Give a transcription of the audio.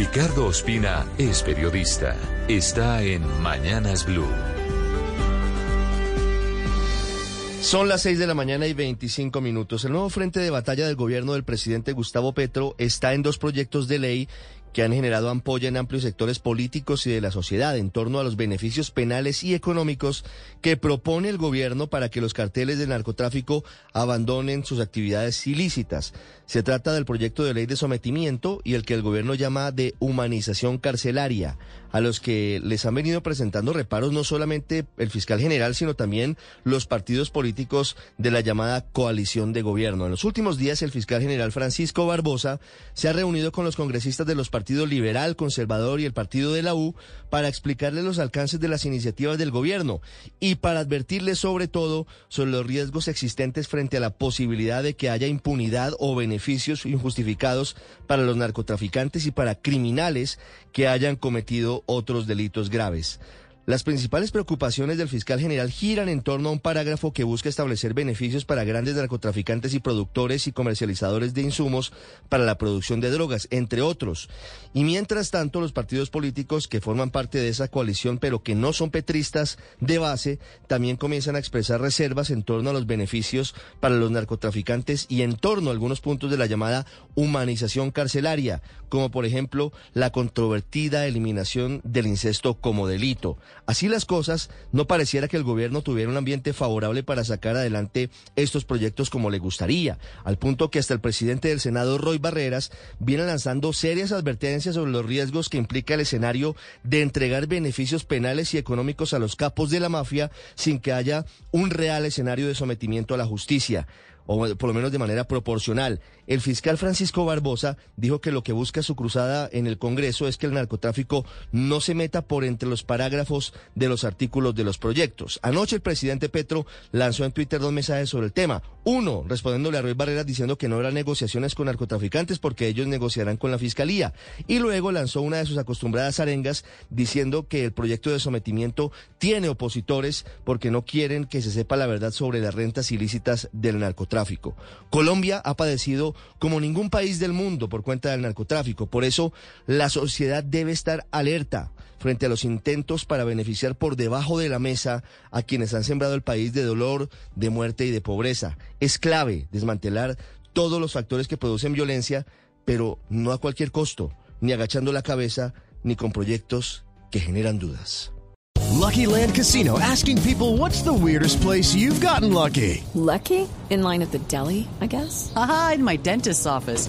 Ricardo Ospina es periodista. Está en Mañanas Blue. Son las 6 de la mañana y 25 minutos. El nuevo frente de batalla del gobierno del presidente Gustavo Petro está en dos proyectos de ley que han generado ampolla en amplios sectores políticos y de la sociedad en torno a los beneficios penales y económicos que propone el gobierno para que los carteles de narcotráfico abandonen sus actividades ilícitas. Se trata del proyecto de ley de sometimiento y el que el gobierno llama de humanización carcelaria, a los que les han venido presentando reparos no solamente el fiscal general, sino también los partidos políticos de la llamada coalición de gobierno. En los últimos días, el fiscal general Francisco Barbosa se ha reunido con los congresistas de los partidos Partido Liberal, Conservador y el Partido de la U para explicarles los alcances de las iniciativas del gobierno y para advertirles sobre todo sobre los riesgos existentes frente a la posibilidad de que haya impunidad o beneficios injustificados para los narcotraficantes y para criminales que hayan cometido otros delitos graves. Las principales preocupaciones del fiscal general giran en torno a un parágrafo que busca establecer beneficios para grandes narcotraficantes y productores y comercializadores de insumos para la producción de drogas, entre otros. Y mientras tanto, los partidos políticos que forman parte de esa coalición, pero que no son petristas de base, también comienzan a expresar reservas en torno a los beneficios para los narcotraficantes y en torno a algunos puntos de la llamada humanización carcelaria, como por ejemplo la controvertida eliminación del incesto como delito. Así las cosas, no pareciera que el gobierno tuviera un ambiente favorable para sacar adelante estos proyectos como le gustaría, al punto que hasta el presidente del Senado, Roy Barreras, viene lanzando serias advertencias sobre los riesgos que implica el escenario de entregar beneficios penales y económicos a los capos de la mafia sin que haya un real escenario de sometimiento a la justicia o por lo menos de manera proporcional. El fiscal Francisco Barbosa dijo que lo que busca su cruzada en el Congreso es que el narcotráfico no se meta por entre los parágrafos de los artículos de los proyectos. Anoche el presidente Petro lanzó en Twitter dos mensajes sobre el tema. Uno, respondiéndole a Ruiz Barreras diciendo que no habrá negociaciones con narcotraficantes porque ellos negociarán con la fiscalía. Y luego lanzó una de sus acostumbradas arengas diciendo que el proyecto de sometimiento tiene opositores porque no quieren que se sepa la verdad sobre las rentas ilícitas del narcotráfico. Colombia ha padecido como ningún país del mundo por cuenta del narcotráfico. Por eso la sociedad debe estar alerta frente a los intentos para beneficiar por debajo de la mesa a quienes han sembrado el país de dolor, de muerte y de pobreza. Es clave desmantelar todos los factores que producen violencia, pero no a cualquier costo, ni agachando la cabeza, ni con proyectos que generan dudas. Lucky Land Casino asking people what's the weirdest place you've gotten lucky? Lucky? In line at the deli, I guess? Aha, in my dentist's office.